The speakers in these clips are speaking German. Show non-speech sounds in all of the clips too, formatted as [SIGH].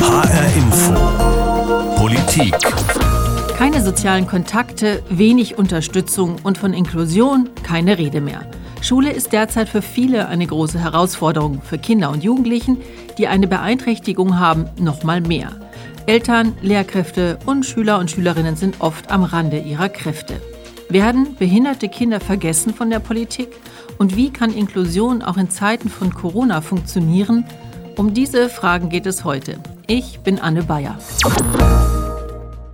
HR Info. Politik. Keine sozialen Kontakte, wenig Unterstützung und von Inklusion keine Rede mehr. Schule ist derzeit für viele eine große Herausforderung, für Kinder und Jugendlichen, die eine Beeinträchtigung haben, noch mal mehr. Eltern, Lehrkräfte und Schüler und Schülerinnen sind oft am Rande ihrer Kräfte. Werden behinderte Kinder vergessen von der Politik? Und wie kann Inklusion auch in Zeiten von Corona funktionieren? Um diese Fragen geht es heute. Ich bin Anne Bayer.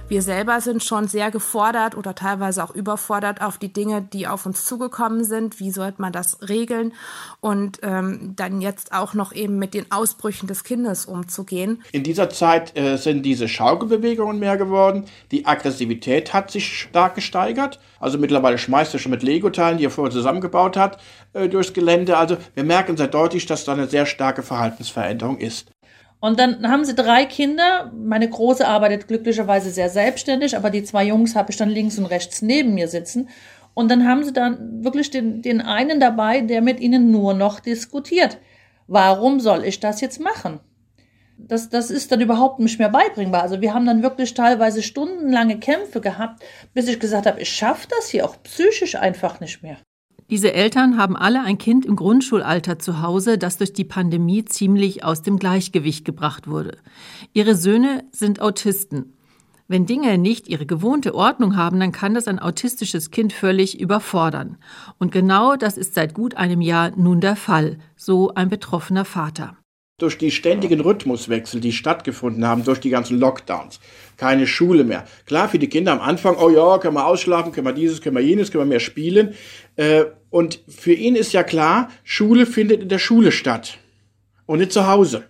Wir selber sind schon sehr gefordert oder teilweise auch überfordert auf die Dinge, die auf uns zugekommen sind. Wie sollte man das regeln? Und ähm, dann jetzt auch noch eben mit den Ausbrüchen des Kindes umzugehen. In dieser Zeit äh, sind diese Schaukelbewegungen mehr geworden. Die Aggressivität hat sich stark gesteigert. Also mittlerweile schmeißt er schon mit Lego-Teilen, die er vorher zusammengebaut hat, äh, durchs Gelände. Also wir merken sehr deutlich, dass da eine sehr starke Verhaltensveränderung ist. Und dann haben sie drei Kinder. Meine Große arbeitet glücklicherweise sehr selbstständig, aber die zwei Jungs habe ich dann links und rechts neben mir sitzen. Und dann haben sie dann wirklich den, den einen dabei, der mit ihnen nur noch diskutiert. Warum soll ich das jetzt machen? Das, das ist dann überhaupt nicht mehr beibringbar. Also wir haben dann wirklich teilweise stundenlange Kämpfe gehabt, bis ich gesagt habe, ich schaffe das hier auch psychisch einfach nicht mehr. Diese Eltern haben alle ein Kind im Grundschulalter zu Hause, das durch die Pandemie ziemlich aus dem Gleichgewicht gebracht wurde. Ihre Söhne sind Autisten. Wenn Dinge nicht ihre gewohnte Ordnung haben, dann kann das ein autistisches Kind völlig überfordern. Und genau das ist seit gut einem Jahr nun der Fall, so ein betroffener Vater durch die ständigen Rhythmuswechsel, die stattgefunden haben, durch die ganzen Lockdowns, keine Schule mehr. Klar, für die Kinder am Anfang, oh ja, können wir ausschlafen, können wir dieses, können wir jenes, können wir mehr spielen. Äh, und für ihn ist ja klar, Schule findet in der Schule statt und nicht zu Hause.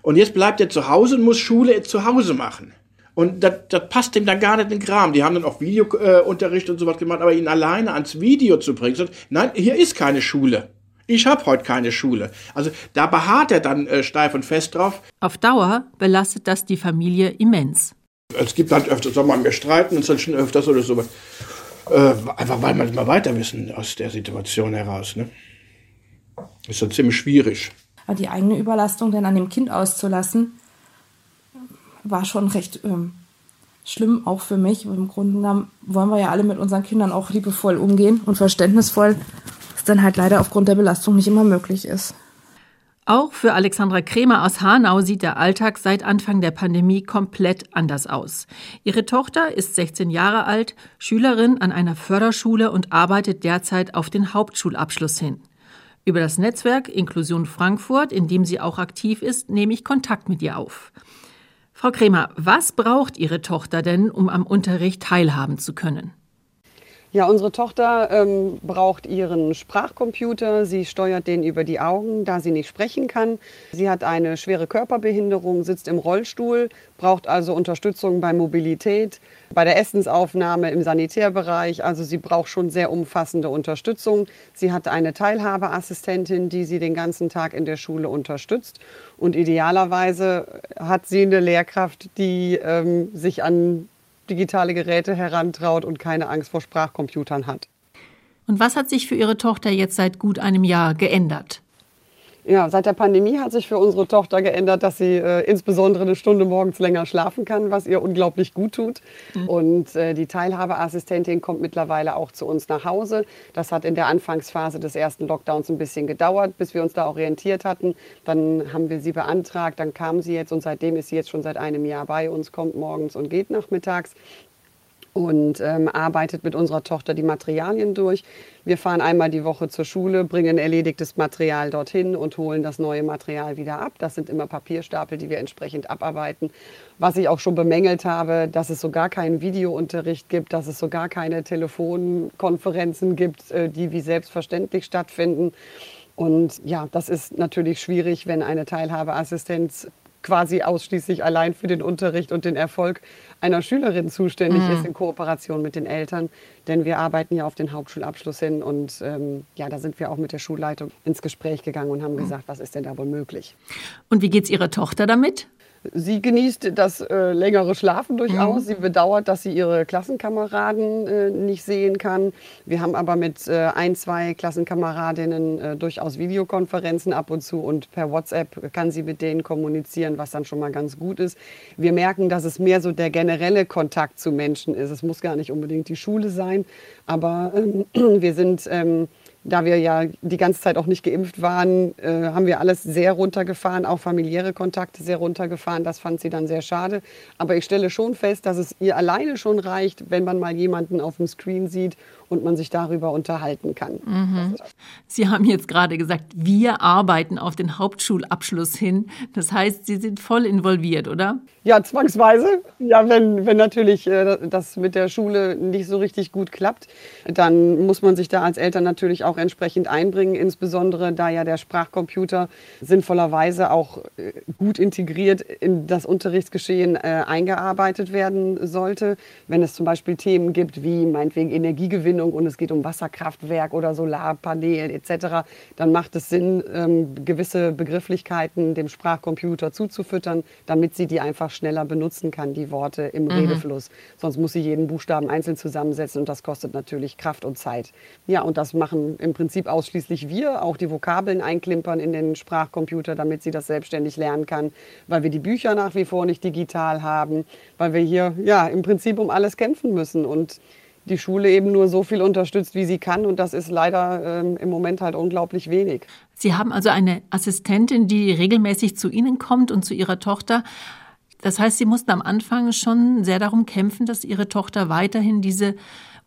Und jetzt bleibt er zu Hause und muss Schule zu Hause machen. Und das, das passt ihm dann gar nicht in den Kram. Die haben dann auch Videounterricht und sowas gemacht, aber ihn alleine ans Video zu bringen, nein, hier ist keine Schule ich habe heute keine Schule. Also da beharrt er dann äh, steif und fest drauf. Auf Dauer belastet das die Familie immens. Es gibt halt öfter, soll man mehr streiten und dann schon öfters oder sowas. Äh, einfach weil man immer weiter wissen aus der Situation heraus. Ne? Ist dann ziemlich schwierig. Die eigene Überlastung dann an dem Kind auszulassen, war schon recht ähm, schlimm, auch für mich. Im Grunde genommen wollen wir ja alle mit unseren Kindern auch liebevoll umgehen und verständnisvoll dann halt leider aufgrund der Belastung nicht immer möglich ist. Auch für Alexandra Kremer aus Hanau sieht der Alltag seit Anfang der Pandemie komplett anders aus. Ihre Tochter ist 16 Jahre alt, Schülerin an einer Förderschule und arbeitet derzeit auf den Hauptschulabschluss hin. Über das Netzwerk Inklusion Frankfurt, in dem sie auch aktiv ist, nehme ich Kontakt mit ihr auf. Frau Kremer, was braucht Ihre Tochter denn, um am Unterricht teilhaben zu können? Ja, unsere Tochter ähm, braucht ihren Sprachcomputer. Sie steuert den über die Augen, da sie nicht sprechen kann. Sie hat eine schwere Körperbehinderung, sitzt im Rollstuhl, braucht also Unterstützung bei Mobilität, bei der Essensaufnahme im Sanitärbereich. Also sie braucht schon sehr umfassende Unterstützung. Sie hat eine Teilhabeassistentin, die sie den ganzen Tag in der Schule unterstützt. Und idealerweise hat sie eine Lehrkraft, die ähm, sich an digitale Geräte herantraut und keine Angst vor Sprachcomputern hat. Und was hat sich für Ihre Tochter jetzt seit gut einem Jahr geändert? Ja, seit der Pandemie hat sich für unsere Tochter geändert, dass sie äh, insbesondere eine Stunde morgens länger schlafen kann, was ihr unglaublich gut tut. Mhm. Und äh, die Teilhabeassistentin kommt mittlerweile auch zu uns nach Hause. Das hat in der Anfangsphase des ersten Lockdowns ein bisschen gedauert, bis wir uns da orientiert hatten. Dann haben wir sie beantragt, dann kam sie jetzt und seitdem ist sie jetzt schon seit einem Jahr bei uns, kommt morgens und geht nachmittags und ähm, arbeitet mit unserer Tochter die Materialien durch. Wir fahren einmal die Woche zur Schule, bringen erledigtes Material dorthin und holen das neue Material wieder ab. Das sind immer Papierstapel, die wir entsprechend abarbeiten. Was ich auch schon bemängelt habe, dass es sogar keinen Videounterricht gibt, dass es sogar keine Telefonkonferenzen gibt, äh, die wie selbstverständlich stattfinden. Und ja, das ist natürlich schwierig, wenn eine Teilhabeassistenz quasi ausschließlich allein für den Unterricht und den Erfolg einer Schülerin zuständig mhm. ist in Kooperation mit den Eltern. Denn wir arbeiten ja auf den Hauptschulabschluss hin und ähm, ja, da sind wir auch mit der Schulleitung ins Gespräch gegangen und haben mhm. gesagt, was ist denn da wohl möglich. Und wie geht es Ihrer Tochter damit? Sie genießt das äh, längere Schlafen durchaus. Mhm. Sie bedauert, dass sie ihre Klassenkameraden äh, nicht sehen kann. Wir haben aber mit äh, ein, zwei Klassenkameradinnen äh, durchaus Videokonferenzen ab und zu und per WhatsApp kann sie mit denen kommunizieren, was dann schon mal ganz gut ist. Wir merken, dass es mehr so der generelle Kontakt zu Menschen ist. Es muss gar nicht unbedingt die Schule sein, aber ähm, [CLEARS THROAT] wir sind ähm, da wir ja die ganze Zeit auch nicht geimpft waren, äh, haben wir alles sehr runtergefahren, auch familiäre Kontakte sehr runtergefahren. Das fand sie dann sehr schade. Aber ich stelle schon fest, dass es ihr alleine schon reicht, wenn man mal jemanden auf dem Screen sieht und man sich darüber unterhalten kann. Mhm. Sie haben jetzt gerade gesagt, wir arbeiten auf den Hauptschulabschluss hin. Das heißt, Sie sind voll involviert, oder? Ja, zwangsweise. Ja, wenn, wenn natürlich äh, das mit der Schule nicht so richtig gut klappt, dann muss man sich da als Eltern natürlich auch entsprechend einbringen, insbesondere da ja der Sprachcomputer sinnvollerweise auch äh, gut integriert in das Unterrichtsgeschehen äh, eingearbeitet werden sollte. Wenn es zum Beispiel Themen gibt wie meinetwegen Energiegewinn Anbindung und es geht um Wasserkraftwerk oder Solarpanel etc., dann macht es Sinn, ähm, gewisse Begrifflichkeiten dem Sprachcomputer zuzufüttern, damit sie die einfach schneller benutzen kann, die Worte im mhm. Redefluss. Sonst muss sie jeden Buchstaben einzeln zusammensetzen und das kostet natürlich Kraft und Zeit. Ja, und das machen im Prinzip ausschließlich wir, auch die Vokabeln einklimpern in den Sprachcomputer, damit sie das selbstständig lernen kann, weil wir die Bücher nach wie vor nicht digital haben, weil wir hier ja im Prinzip um alles kämpfen müssen und die Schule eben nur so viel unterstützt, wie sie kann. Und das ist leider ähm, im Moment halt unglaublich wenig. Sie haben also eine Assistentin, die regelmäßig zu Ihnen kommt und zu Ihrer Tochter. Das heißt, Sie mussten am Anfang schon sehr darum kämpfen, dass Ihre Tochter weiterhin diese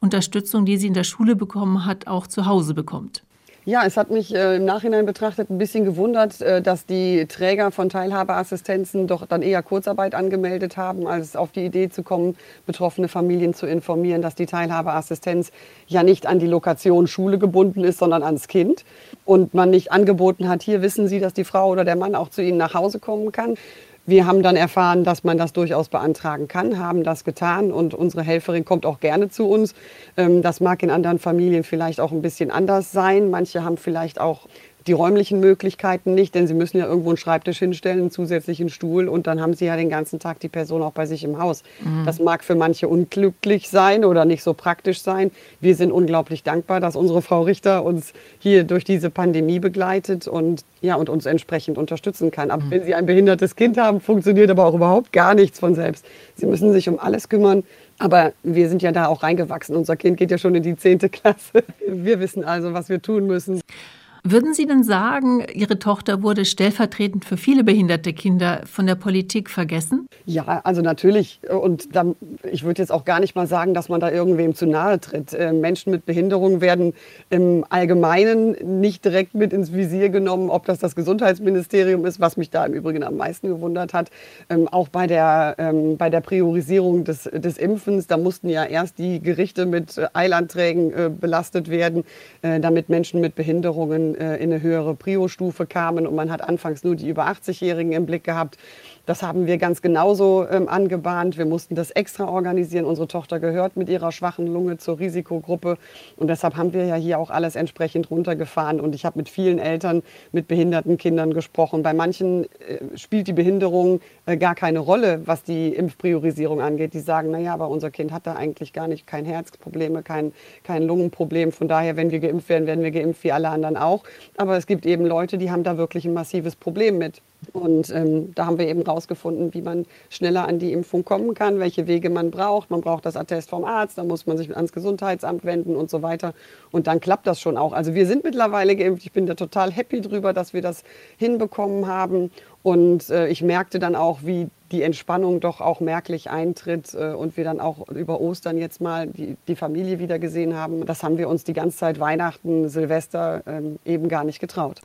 Unterstützung, die sie in der Schule bekommen hat, auch zu Hause bekommt. Ja, es hat mich äh, im Nachhinein betrachtet ein bisschen gewundert, äh, dass die Träger von Teilhabeassistenzen doch dann eher Kurzarbeit angemeldet haben, als auf die Idee zu kommen, betroffene Familien zu informieren, dass die Teilhabeassistenz ja nicht an die Lokation Schule gebunden ist, sondern ans Kind. Und man nicht angeboten hat, hier wissen Sie, dass die Frau oder der Mann auch zu Ihnen nach Hause kommen kann. Wir haben dann erfahren, dass man das durchaus beantragen kann, haben das getan und unsere Helferin kommt auch gerne zu uns. Ähm, das mag in anderen Familien vielleicht auch ein bisschen anders sein. Manche haben vielleicht auch die räumlichen Möglichkeiten nicht, denn sie müssen ja irgendwo einen Schreibtisch hinstellen, einen zusätzlichen Stuhl und dann haben sie ja den ganzen Tag die Person auch bei sich im Haus. Mhm. Das mag für manche unglücklich sein oder nicht so praktisch sein. Wir sind unglaublich dankbar, dass unsere Frau Richter uns hier durch diese Pandemie begleitet und ja und uns entsprechend unterstützen kann. Aber mhm. wenn Sie ein behindertes Kind haben, funktioniert aber auch überhaupt gar nichts von selbst. Sie müssen sich um alles kümmern. Aber wir sind ja da auch reingewachsen. Unser Kind geht ja schon in die zehnte Klasse. Wir wissen also, was wir tun müssen. Würden Sie denn sagen, Ihre Tochter wurde stellvertretend für viele behinderte Kinder von der Politik vergessen? Ja, also natürlich. Und dann, ich würde jetzt auch gar nicht mal sagen, dass man da irgendwem zu nahe tritt. Äh, Menschen mit Behinderung werden im Allgemeinen nicht direkt mit ins Visier genommen, ob das das Gesundheitsministerium ist, was mich da im Übrigen am meisten gewundert hat. Ähm, auch bei der, ähm, bei der Priorisierung des, des Impfens, da mussten ja erst die Gerichte mit Eilanträgen äh, belastet werden, äh, damit Menschen mit Behinderungen äh, in eine höhere Prio-Stufe kamen und man hat anfangs nur die über 80-Jährigen im Blick gehabt. Das haben wir ganz genauso ähm, angebahnt. Wir mussten das extra organisieren. Unsere Tochter gehört mit ihrer schwachen Lunge zur Risikogruppe. Und deshalb haben wir ja hier auch alles entsprechend runtergefahren. Und ich habe mit vielen Eltern mit behinderten Kindern gesprochen. Bei manchen äh, spielt die Behinderung äh, gar keine Rolle, was die Impfpriorisierung angeht. Die sagen, naja, aber unser Kind hat da eigentlich gar nicht kein Herzprobleme, kein, kein Lungenproblem. Von daher, wenn wir geimpft werden, werden wir geimpft wie alle anderen auch. Aber es gibt eben Leute, die haben da wirklich ein massives Problem mit. Und ähm, da haben wir eben rausgefunden, wie man schneller an die Impfung kommen kann, welche Wege man braucht. Man braucht das Attest vom Arzt, dann muss man sich ans Gesundheitsamt wenden und so weiter. Und dann klappt das schon auch. Also wir sind mittlerweile geimpft. Ich bin da total happy drüber, dass wir das hinbekommen haben. Und äh, ich merkte dann auch, wie die Entspannung doch auch merklich eintritt äh, und wir dann auch über Ostern jetzt mal die, die Familie wieder gesehen haben. Das haben wir uns die ganze Zeit Weihnachten, Silvester ähm, eben gar nicht getraut.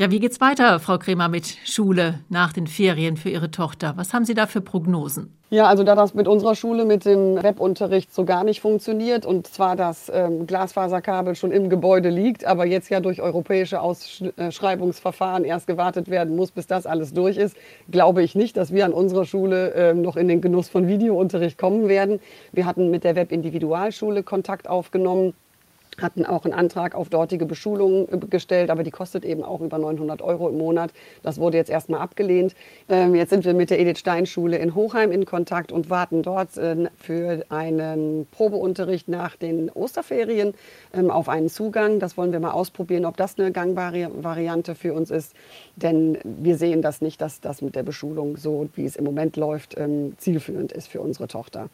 Ja, wie geht's weiter, Frau Kremer, mit Schule nach den Ferien für Ihre Tochter? Was haben Sie da für Prognosen? Ja, also da das mit unserer Schule mit dem Webunterricht so gar nicht funktioniert und zwar das ähm, Glasfaserkabel schon im Gebäude liegt, aber jetzt ja durch europäische Ausschreibungsverfahren erst gewartet werden muss, bis das alles durch ist, glaube ich nicht, dass wir an unserer Schule ähm, noch in den Genuss von Videounterricht kommen werden. Wir hatten mit der Webindividualschule Kontakt aufgenommen hatten auch einen Antrag auf dortige Beschulung äh, gestellt, aber die kostet eben auch über 900 Euro im Monat. Das wurde jetzt erstmal abgelehnt. Ähm, jetzt sind wir mit der Edith Stein Schule in Hochheim in Kontakt und warten dort äh, für einen Probeunterricht nach den Osterferien ähm, auf einen Zugang. Das wollen wir mal ausprobieren, ob das eine gangbare Variante für uns ist. Denn wir sehen das nicht, dass das mit der Beschulung so, wie es im Moment läuft, ähm, zielführend ist für unsere Tochter.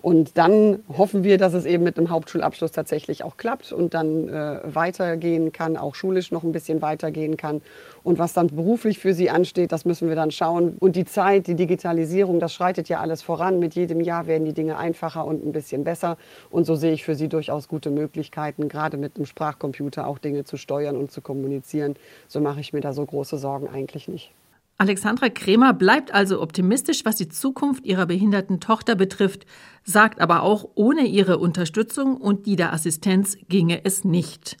Und dann hoffen wir, dass es eben mit einem Hauptschulabschluss tatsächlich auch klappt und dann äh, weitergehen kann, auch schulisch noch ein bisschen weitergehen kann. Und was dann beruflich für sie ansteht, das müssen wir dann schauen. Und die Zeit, die Digitalisierung, das schreitet ja alles voran. Mit jedem Jahr werden die Dinge einfacher und ein bisschen besser. Und so sehe ich für sie durchaus gute Möglichkeiten, gerade mit einem Sprachcomputer auch Dinge zu steuern und zu kommunizieren. So mache ich mir da so große Sorgen eigentlich nicht. Alexandra Kremer bleibt also optimistisch, was die Zukunft ihrer behinderten Tochter betrifft, sagt aber auch, ohne ihre Unterstützung und die der Assistenz ginge es nicht.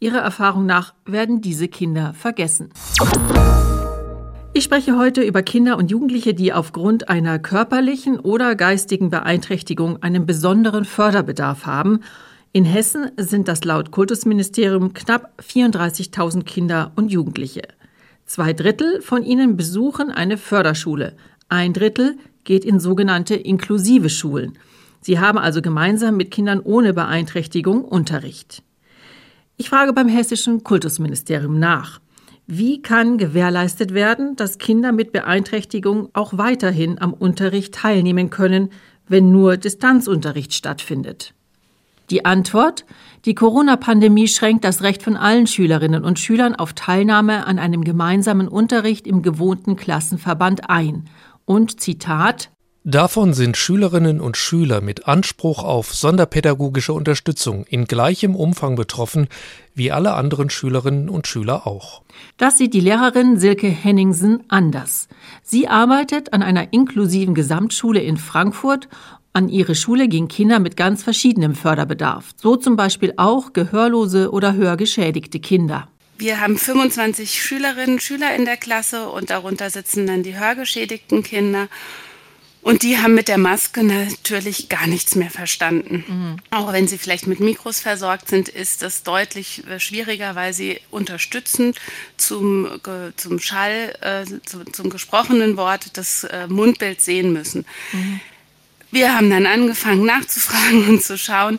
Ihrer Erfahrung nach werden diese Kinder vergessen. Ich spreche heute über Kinder und Jugendliche, die aufgrund einer körperlichen oder geistigen Beeinträchtigung einen besonderen Förderbedarf haben. In Hessen sind das laut Kultusministerium knapp 34.000 Kinder und Jugendliche. Zwei Drittel von ihnen besuchen eine Förderschule. Ein Drittel geht in sogenannte inklusive Schulen. Sie haben also gemeinsam mit Kindern ohne Beeinträchtigung Unterricht. Ich frage beim hessischen Kultusministerium nach. Wie kann gewährleistet werden, dass Kinder mit Beeinträchtigung auch weiterhin am Unterricht teilnehmen können, wenn nur Distanzunterricht stattfindet? Die Antwort? Die Corona-Pandemie schränkt das Recht von allen Schülerinnen und Schülern auf Teilnahme an einem gemeinsamen Unterricht im gewohnten Klassenverband ein. Und Zitat Davon sind Schülerinnen und Schüler mit Anspruch auf sonderpädagogische Unterstützung in gleichem Umfang betroffen wie alle anderen Schülerinnen und Schüler auch. Das sieht die Lehrerin Silke Henningsen anders. Sie arbeitet an einer inklusiven Gesamtschule in Frankfurt an ihre Schule gehen Kinder mit ganz verschiedenem Förderbedarf, so zum Beispiel auch gehörlose oder hörgeschädigte Kinder. Wir haben 25 Schülerinnen und Schüler in der Klasse und darunter sitzen dann die hörgeschädigten Kinder. Und die haben mit der Maske natürlich gar nichts mehr verstanden. Mhm. Auch wenn sie vielleicht mit Mikros versorgt sind, ist das deutlich äh, schwieriger, weil sie unterstützend zum, zum Schall, äh, zum, zum gesprochenen Wort das äh, Mundbild sehen müssen. Mhm. Wir haben dann angefangen nachzufragen [LAUGHS] und zu schauen.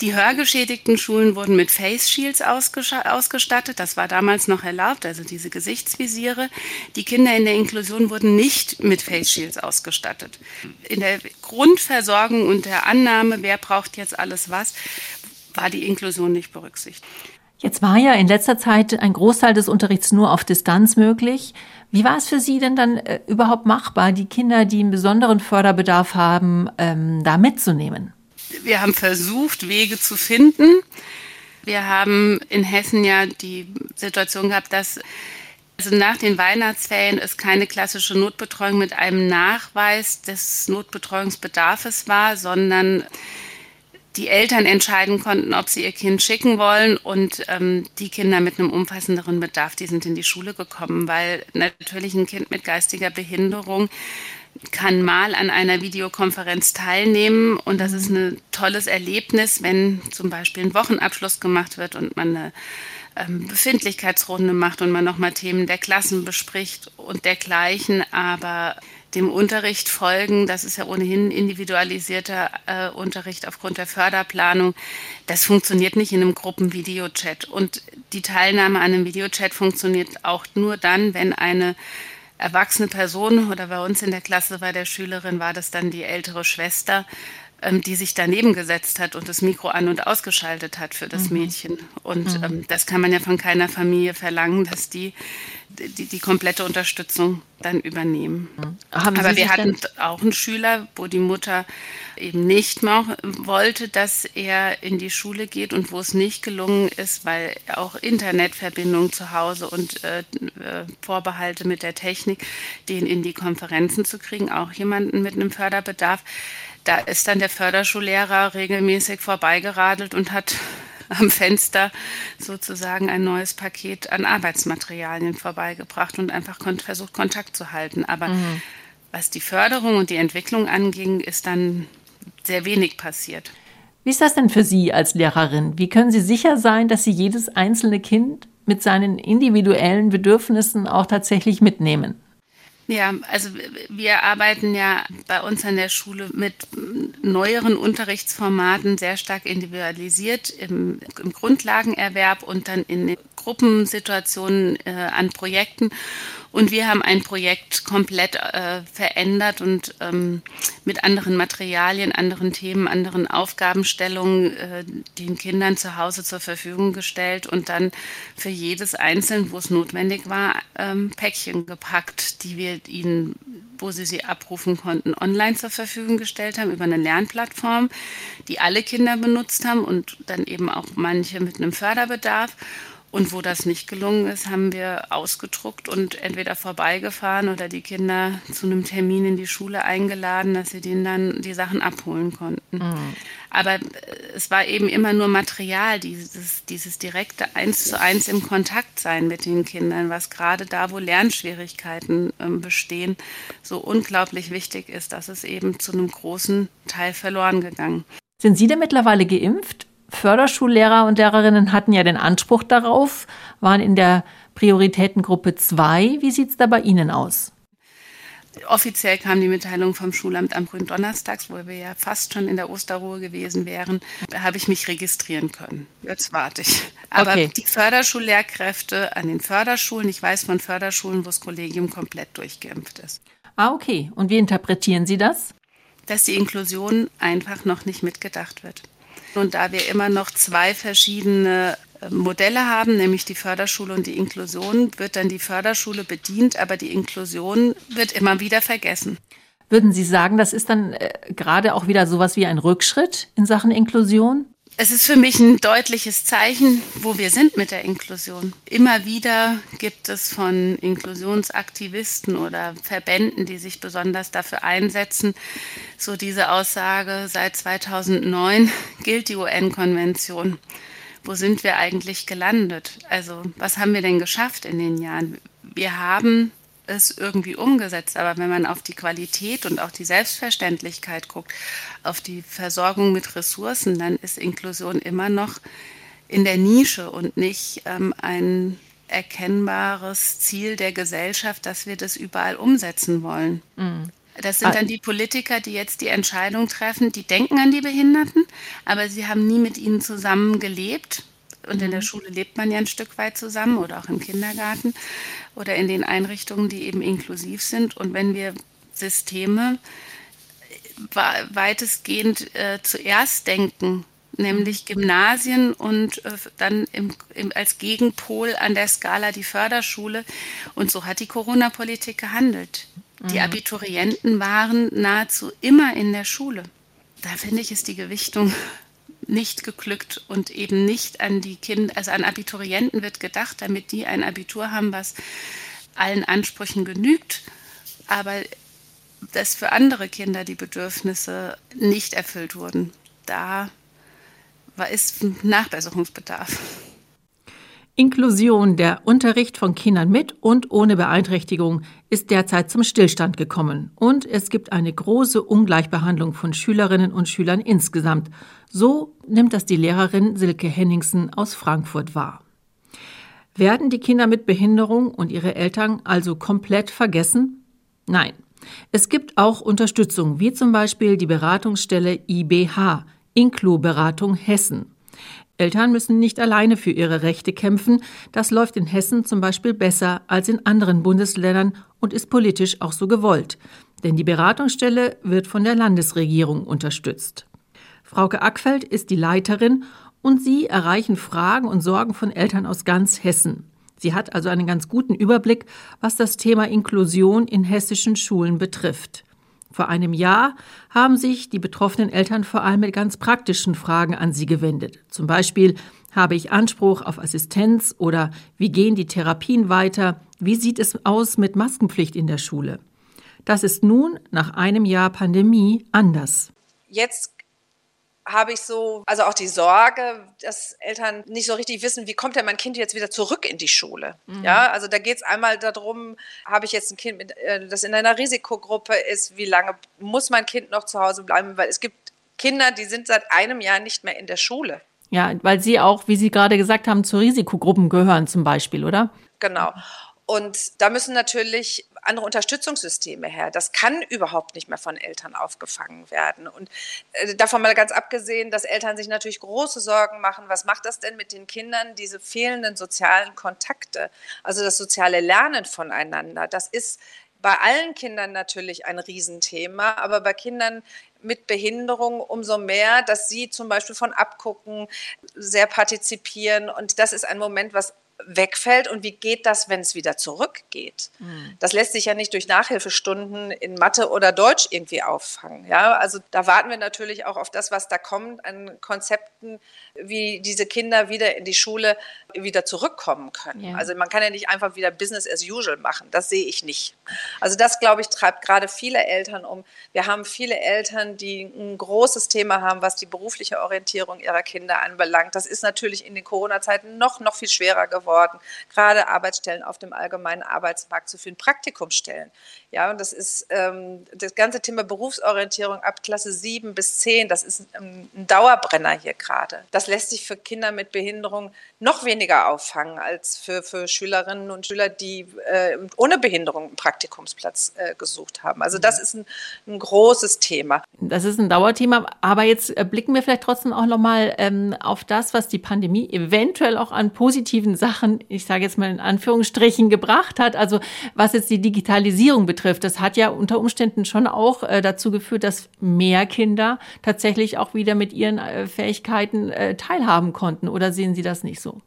Die hörgeschädigten Schulen wurden mit Face Shields ausgestattet. Das war damals noch erlaubt, also diese Gesichtsvisiere. Die Kinder in der Inklusion wurden nicht mit Face Shields ausgestattet. In der Grundversorgung und der Annahme, wer braucht jetzt alles was, war die Inklusion nicht berücksichtigt. Jetzt war ja in letzter Zeit ein Großteil des Unterrichts nur auf Distanz möglich. Wie war es für Sie denn dann äh, überhaupt machbar, die Kinder, die einen besonderen Förderbedarf haben, ähm, da mitzunehmen? Wir haben versucht, Wege zu finden. Wir haben in Hessen ja die Situation gehabt, dass also nach den Weihnachtsferien es keine klassische Notbetreuung mit einem Nachweis des Notbetreuungsbedarfs war, sondern die Eltern entscheiden konnten, ob sie ihr Kind schicken wollen. Und ähm, die Kinder mit einem umfassenderen Bedarf, die sind in die Schule gekommen, weil natürlich ein Kind mit geistiger Behinderung kann mal an einer Videokonferenz teilnehmen und das ist ein tolles Erlebnis, wenn zum Beispiel ein Wochenabschluss gemacht wird und man eine ähm, Befindlichkeitsrunde macht und man nochmal Themen der Klassen bespricht und dergleichen. Aber dem Unterricht folgen. Das ist ja ohnehin individualisierter äh, Unterricht aufgrund der Förderplanung. Das funktioniert nicht in einem Gruppenvideochat. Und die Teilnahme an einem Videochat funktioniert auch nur dann, wenn eine erwachsene Person oder bei uns in der Klasse bei der Schülerin war das dann die ältere Schwester, ähm, die sich daneben gesetzt hat und das Mikro an und ausgeschaltet hat für das mhm. Mädchen. Und mhm. ähm, das kann man ja von keiner Familie verlangen, dass die die, die komplette Unterstützung dann übernehmen. Mhm. Aber wir hatten auch einen Schüler, wo die Mutter eben nicht mehr wollte, dass er in die Schule geht und wo es nicht gelungen ist, weil auch Internetverbindung zu Hause und äh, äh Vorbehalte mit der Technik, den in die Konferenzen zu kriegen, auch jemanden mit einem Förderbedarf. Da ist dann der Förderschullehrer regelmäßig vorbeigeradelt und hat am Fenster sozusagen ein neues Paket an Arbeitsmaterialien vorbeigebracht und einfach kon versucht, Kontakt zu halten. Aber mhm. was die Förderung und die Entwicklung anging, ist dann sehr wenig passiert. Wie ist das denn für Sie als Lehrerin? Wie können Sie sicher sein, dass Sie jedes einzelne Kind mit seinen individuellen Bedürfnissen auch tatsächlich mitnehmen? Ja, also wir arbeiten ja bei uns an der Schule mit neueren Unterrichtsformaten sehr stark individualisiert im, im Grundlagenerwerb und dann in Gruppensituationen äh, an Projekten. Und wir haben ein Projekt komplett äh, verändert und ähm, mit anderen Materialien, anderen Themen, anderen Aufgabenstellungen äh, den Kindern zu Hause zur Verfügung gestellt und dann für jedes Einzelne, wo es notwendig war, ähm, Päckchen gepackt, die wir ihnen, wo sie sie abrufen konnten, online zur Verfügung gestellt haben über eine Lernplattform, die alle Kinder benutzt haben und dann eben auch manche mit einem Förderbedarf. Und wo das nicht gelungen ist, haben wir ausgedruckt und entweder vorbeigefahren oder die Kinder zu einem Termin in die Schule eingeladen, dass sie denen dann die Sachen abholen konnten. Mhm. Aber äh, es war eben immer nur Material, dieses, dieses direkte Eins zu eins im Kontakt sein mit den Kindern, was gerade da, wo Lernschwierigkeiten äh, bestehen, so unglaublich wichtig ist. Das ist eben zu einem großen Teil verloren gegangen. Sind Sie denn mittlerweile geimpft? Förderschullehrer und Lehrerinnen hatten ja den Anspruch darauf, waren in der Prioritätengruppe 2. Wie sieht es da bei Ihnen aus? Offiziell kam die Mitteilung vom Schulamt am grünen Donnerstags, wo wir ja fast schon in der Osterruhe gewesen wären. Da habe ich mich registrieren können. Jetzt warte ich. Aber okay. die Förderschullehrkräfte an den Förderschulen, ich weiß von Förderschulen, wo das Kollegium komplett durchgeimpft ist. Ah, okay. Und wie interpretieren Sie das? Dass die Inklusion einfach noch nicht mitgedacht wird. Und da wir immer noch zwei verschiedene äh, Modelle haben, nämlich die Förderschule und die Inklusion, wird dann die Förderschule bedient, aber die Inklusion wird immer wieder vergessen. Würden Sie sagen, das ist dann äh, gerade auch wieder sowas wie ein Rückschritt in Sachen Inklusion? Es ist für mich ein deutliches Zeichen, wo wir sind mit der Inklusion. Immer wieder gibt es von Inklusionsaktivisten oder Verbänden, die sich besonders dafür einsetzen, so diese Aussage, seit 2009 gilt die UN-Konvention. Wo sind wir eigentlich gelandet? Also was haben wir denn geschafft in den Jahren? Wir haben es irgendwie umgesetzt. Aber wenn man auf die Qualität und auch die Selbstverständlichkeit guckt, auf die Versorgung mit Ressourcen, dann ist Inklusion immer noch in der Nische und nicht ähm, ein erkennbares Ziel der Gesellschaft, dass wir das überall umsetzen wollen. Mhm. Das sind ah. dann die Politiker, die jetzt die Entscheidung treffen, die denken an die Behinderten, aber sie haben nie mit ihnen zusammen gelebt und in der mhm. Schule lebt man ja ein Stück weit zusammen oder auch im Kindergarten oder in den Einrichtungen, die eben inklusiv sind. Und wenn wir Systeme weitestgehend äh, zuerst denken, nämlich Gymnasien und äh, dann im, im, als Gegenpol an der Skala die Förderschule. Und so hat die Corona-Politik gehandelt. Die mhm. Abiturienten waren nahezu immer in der Schule. Da finde ich, ist die Gewichtung nicht geglückt und eben nicht an die Kinder, also an Abiturienten wird gedacht, damit die ein Abitur haben, was allen Ansprüchen genügt, aber dass für andere Kinder die Bedürfnisse nicht erfüllt wurden. Da war, ist Nachbesserungsbedarf. Inklusion, der Unterricht von Kindern mit und ohne Beeinträchtigung, ist derzeit zum Stillstand gekommen. Und es gibt eine große Ungleichbehandlung von Schülerinnen und Schülern insgesamt. So nimmt das die Lehrerin Silke Henningsen aus Frankfurt wahr. Werden die Kinder mit Behinderung und ihre Eltern also komplett vergessen? Nein. Es gibt auch Unterstützung, wie zum Beispiel die Beratungsstelle IBH, Inklu-Beratung Hessen. Eltern müssen nicht alleine für ihre Rechte kämpfen. Das läuft in Hessen zum Beispiel besser als in anderen Bundesländern und ist politisch auch so gewollt. Denn die Beratungsstelle wird von der Landesregierung unterstützt. Frauke Ackfeld ist die Leiterin und sie erreichen Fragen und Sorgen von Eltern aus ganz Hessen. Sie hat also einen ganz guten Überblick, was das Thema Inklusion in hessischen Schulen betrifft. Vor einem Jahr haben sich die betroffenen Eltern vor allem mit ganz praktischen Fragen an sie gewendet. Zum Beispiel, habe ich Anspruch auf Assistenz oder wie gehen die Therapien weiter? Wie sieht es aus mit Maskenpflicht in der Schule? Das ist nun nach einem Jahr Pandemie anders. Jetzt habe ich so, also auch die Sorge, dass Eltern nicht so richtig wissen, wie kommt denn mein Kind jetzt wieder zurück in die Schule? Mhm. Ja, also da geht es einmal darum, habe ich jetzt ein Kind, mit, äh, das in einer Risikogruppe ist, wie lange muss mein Kind noch zu Hause bleiben? Weil es gibt Kinder, die sind seit einem Jahr nicht mehr in der Schule. Ja, weil sie auch, wie Sie gerade gesagt haben, zu Risikogruppen gehören zum Beispiel, oder? Genau. Und da müssen natürlich andere Unterstützungssysteme her. Das kann überhaupt nicht mehr von Eltern aufgefangen werden. Und äh, davon mal ganz abgesehen, dass Eltern sich natürlich große Sorgen machen, was macht das denn mit den Kindern, diese fehlenden sozialen Kontakte, also das soziale Lernen voneinander. Das ist bei allen Kindern natürlich ein Riesenthema, aber bei Kindern mit Behinderung umso mehr, dass sie zum Beispiel von Abgucken sehr partizipieren. Und das ist ein Moment, was wegfällt und wie geht das, wenn es wieder zurückgeht? Mhm. Das lässt sich ja nicht durch Nachhilfestunden in Mathe oder Deutsch irgendwie auffangen. Ja, also da warten wir natürlich auch auf das, was da kommt an Konzepten, wie diese Kinder wieder in die Schule wieder zurückkommen können. Ja. Also man kann ja nicht einfach wieder Business as usual machen. Das sehe ich nicht. Also das, glaube ich, treibt gerade viele Eltern um. Wir haben viele Eltern, die ein großes Thema haben, was die berufliche Orientierung ihrer Kinder anbelangt. Das ist natürlich in den Corona-Zeiten noch, noch viel schwerer geworden, gerade Arbeitsstellen auf dem allgemeinen Arbeitsmarkt zu finden, Praktikumsstellen. Ja, und das ist ähm, das ganze Thema Berufsorientierung ab Klasse 7 bis 10, das ist ein, ein Dauerbrenner hier gerade. Das lässt sich für Kinder mit Behinderung noch weniger auffangen als für, für Schülerinnen und Schüler, die äh, ohne Behinderung einen Praktikumsplatz äh, gesucht haben. Also das ist ein, ein, großes Thema. Das ist ein Dauerthema, aber jetzt äh, blicken wir vielleicht trotzdem auch nochmal ähm, auf das, was die Pandemie eventuell auch an positiven Sachen, ich sage jetzt mal in Anführungsstrichen, gebracht hat. Also was jetzt die Digitalisierung betrifft, das hat ja unter Umständen schon auch äh, dazu geführt, dass mehr Kinder tatsächlich auch wieder mit ihren äh, Fähigkeiten äh, teilhaben konnten. Oder sehen Sie das nicht so?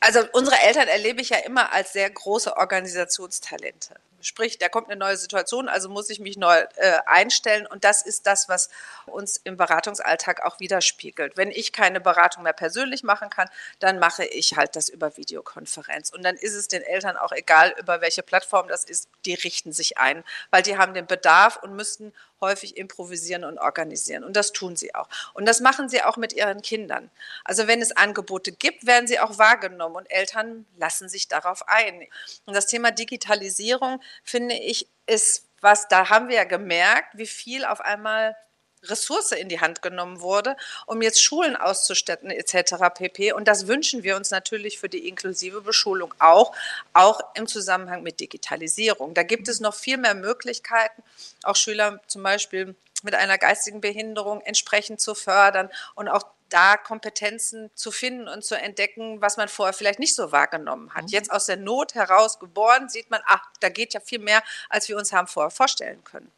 Also unsere Eltern erlebe ich ja immer als sehr große Organisationstalente. Sprich, da kommt eine neue Situation, also muss ich mich neu äh, einstellen. Und das ist das, was uns im Beratungsalltag auch widerspiegelt. Wenn ich keine Beratung mehr persönlich machen kann, dann mache ich halt das über Videokonferenz. Und dann ist es den Eltern auch egal, über welche Plattform das ist, die richten sich ein, weil die haben den Bedarf und müssten häufig improvisieren und organisieren. Und das tun sie auch. Und das machen sie auch mit ihren Kindern. Also wenn es Angebote gibt, werden sie auch wahrgenommen und Eltern lassen sich darauf ein. Und das Thema Digitalisierung finde ich, ist was, da haben wir ja gemerkt, wie viel auf einmal Ressource in die Hand genommen wurde, um jetzt Schulen auszustatten etc. pp. Und das wünschen wir uns natürlich für die inklusive Beschulung auch, auch im Zusammenhang mit Digitalisierung. Da gibt es noch viel mehr Möglichkeiten, auch Schüler zum Beispiel mit einer geistigen Behinderung entsprechend zu fördern und auch da Kompetenzen zu finden und zu entdecken, was man vorher vielleicht nicht so wahrgenommen hat. Mhm. Jetzt aus der Not heraus geboren, sieht man, ach, da geht ja viel mehr, als wir uns haben vorher vorstellen können.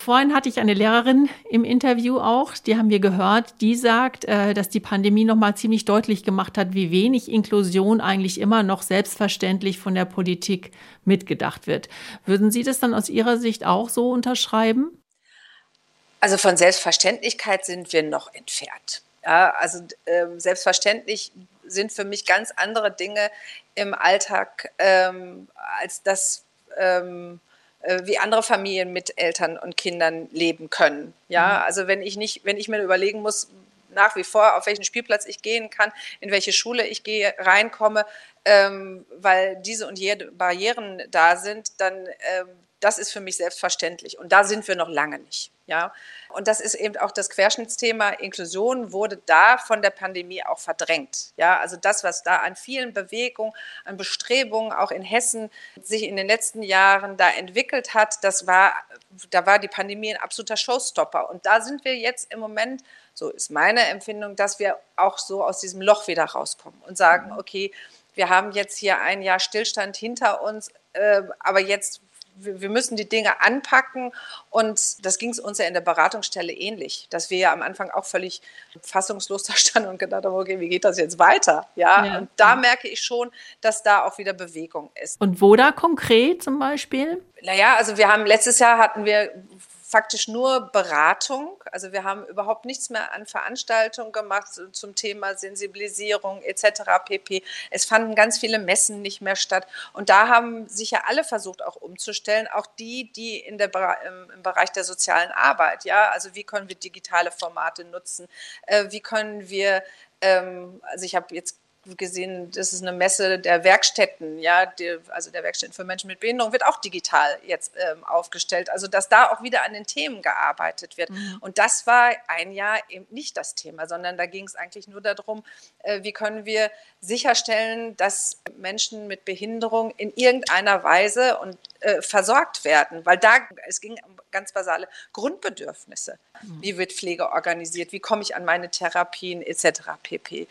Vorhin hatte ich eine Lehrerin im Interview auch, die haben wir gehört, die sagt, äh, dass die Pandemie nochmal ziemlich deutlich gemacht hat, wie wenig Inklusion eigentlich immer noch selbstverständlich von der Politik mitgedacht wird. Würden Sie das dann aus Ihrer Sicht auch so unterschreiben? Also von Selbstverständlichkeit sind wir noch entfernt. Ja, also ähm, selbstverständlich sind für mich ganz andere Dinge im Alltag ähm, als das, ähm, äh, wie andere Familien mit Eltern und Kindern leben können. Ja, mhm. also wenn ich nicht, wenn ich mir überlegen muss, nach wie vor, auf welchen Spielplatz ich gehen kann, in welche Schule ich gehe, reinkomme, ähm, weil diese und jede Barrieren da sind, dann ähm, das ist für mich selbstverständlich. Und da sind wir noch lange nicht. Ja? Und das ist eben auch das Querschnittsthema. Inklusion wurde da von der Pandemie auch verdrängt. Ja? Also das, was da an vielen Bewegungen, an Bestrebungen auch in Hessen sich in den letzten Jahren da entwickelt hat, das war, da war die Pandemie ein absoluter Showstopper. Und da sind wir jetzt im Moment, so ist meine Empfindung, dass wir auch so aus diesem Loch wieder rauskommen und sagen, okay, wir haben jetzt hier ein Jahr Stillstand hinter uns, äh, aber jetzt wir müssen die Dinge anpacken und das ging es uns ja in der Beratungsstelle ähnlich, dass wir ja am Anfang auch völlig fassungslos [LAUGHS] da standen und gedacht haben, okay, wie geht das jetzt weiter? Ja, ja. und da merke ich schon, dass da auch wieder Bewegung ist. Und wo da konkret zum Beispiel? Naja, also wir haben letztes Jahr hatten wir faktisch nur Beratung. Also wir haben überhaupt nichts mehr an Veranstaltungen gemacht zum Thema Sensibilisierung etc. pp. Es fanden ganz viele Messen nicht mehr statt. Und da haben sich ja alle versucht auch umzustellen, auch die, die in der, im, Bereich der sozialen Arbeit. Ja, also wie können wir digitale Formate nutzen? Äh, wie können wir, ähm, also ich habe jetzt gesehen, das ist eine Messe der Werkstätten, ja, die, also der Werkstätten für Menschen mit Behinderung wird auch digital jetzt ähm, aufgestellt. Also dass da auch wieder an den Themen gearbeitet wird. Mhm. Und das war ein Jahr eben nicht das Thema, sondern da ging es eigentlich nur darum, äh, wie können wir sicherstellen, dass Menschen mit Behinderung in irgendeiner Weise und äh, versorgt werden, weil da es ging um ganz basale Grundbedürfnisse. Mhm. Wie wird Pflege organisiert? Wie komme ich an meine Therapien etc. pp.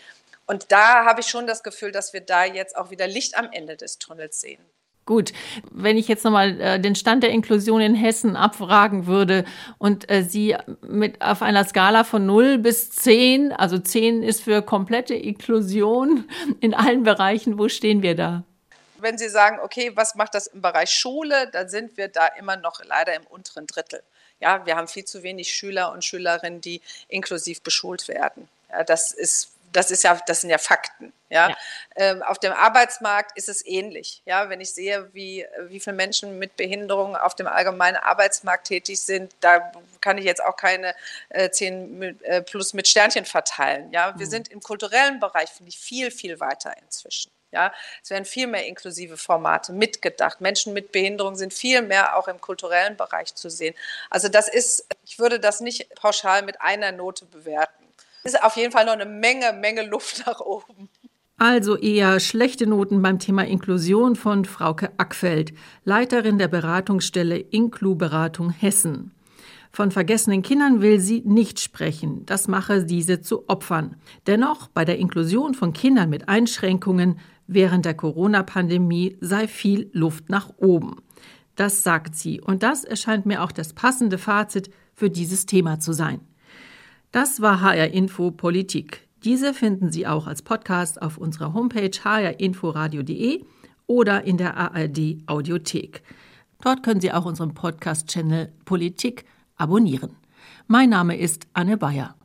Und da habe ich schon das Gefühl, dass wir da jetzt auch wieder Licht am Ende des Tunnels sehen. Gut, wenn ich jetzt nochmal äh, den Stand der Inklusion in Hessen abfragen würde und äh, Sie mit auf einer Skala von 0 bis 10, also 10 ist für komplette Inklusion in allen Bereichen, wo stehen wir da? Wenn Sie sagen, okay, was macht das im Bereich Schule, dann sind wir da immer noch leider im unteren Drittel. Ja, wir haben viel zu wenig Schüler und Schülerinnen, die inklusiv beschult werden. Ja, das ist das ist ja, das sind ja Fakten. Ja? ja. Ähm, auf dem Arbeitsmarkt ist es ähnlich. Ja, wenn ich sehe, wie, wie viele Menschen mit Behinderung auf dem allgemeinen Arbeitsmarkt tätig sind, da kann ich jetzt auch keine äh, 10 mit, äh, plus mit Sternchen verteilen. Ja, wir mhm. sind im kulturellen Bereich, finde ich, viel, viel weiter inzwischen. Ja, es werden viel mehr inklusive Formate mitgedacht. Menschen mit Behinderung sind viel mehr auch im kulturellen Bereich zu sehen. Also das ist, ich würde das nicht pauschal mit einer Note bewerten ist auf jeden Fall noch eine Menge, Menge Luft [LAUGHS] nach oben. Also eher schlechte Noten beim Thema Inklusion von Frauke Ackfeld, Leiterin der Beratungsstelle Inklu Beratung Hessen. Von vergessenen Kindern will sie nicht sprechen, das mache diese zu Opfern. Dennoch, bei der Inklusion von Kindern mit Einschränkungen während der Corona-Pandemie sei viel Luft nach oben. Das sagt sie, und das erscheint mir auch das passende Fazit für dieses Thema zu sein. Das war HR Info Politik. Diese finden Sie auch als Podcast auf unserer Homepage hrinforadio.de oder in der ARD Audiothek. Dort können Sie auch unseren Podcast-Channel Politik abonnieren. Mein Name ist Anne Bayer.